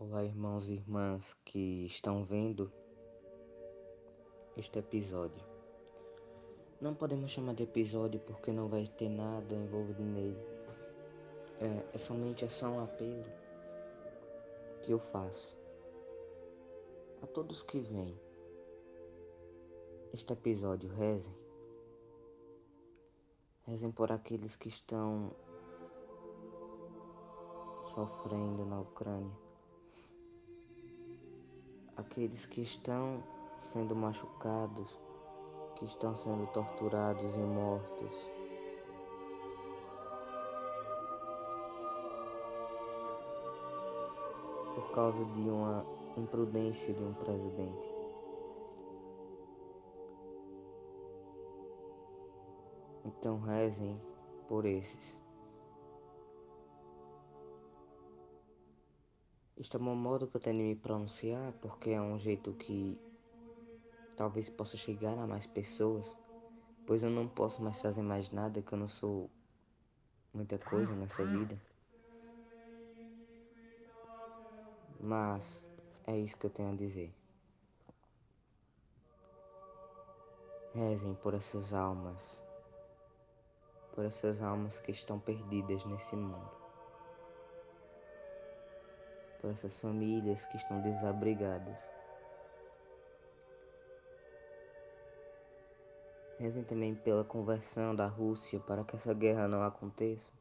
Olá, irmãos e irmãs que estão vendo este episódio. Não podemos chamar de episódio porque não vai ter nada envolvido nele. É, é somente é só um apelo que eu faço a todos que vêm. Este episódio rezem. Rezem por aqueles que estão sofrendo na Ucrânia aqueles que estão sendo machucados, que estão sendo torturados e mortos. Por causa de uma imprudência de um presidente. Então rezem por esses. Este é o modo que eu tenho de me pronunciar porque é um jeito que talvez possa chegar a mais pessoas, pois eu não posso mais fazer mais nada, que eu não sou muita coisa nessa vida. Mas é isso que eu tenho a dizer. Rezem por essas almas, por essas almas que estão perdidas nesse mundo por essas famílias que estão desabrigadas. Rezem também pela conversão da Rússia para que essa guerra não aconteça.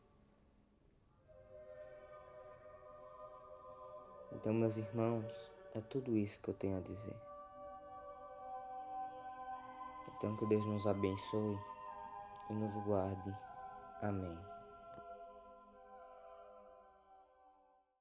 Então, meus irmãos, é tudo isso que eu tenho a dizer. Então, que Deus nos abençoe e nos guarde. Amém.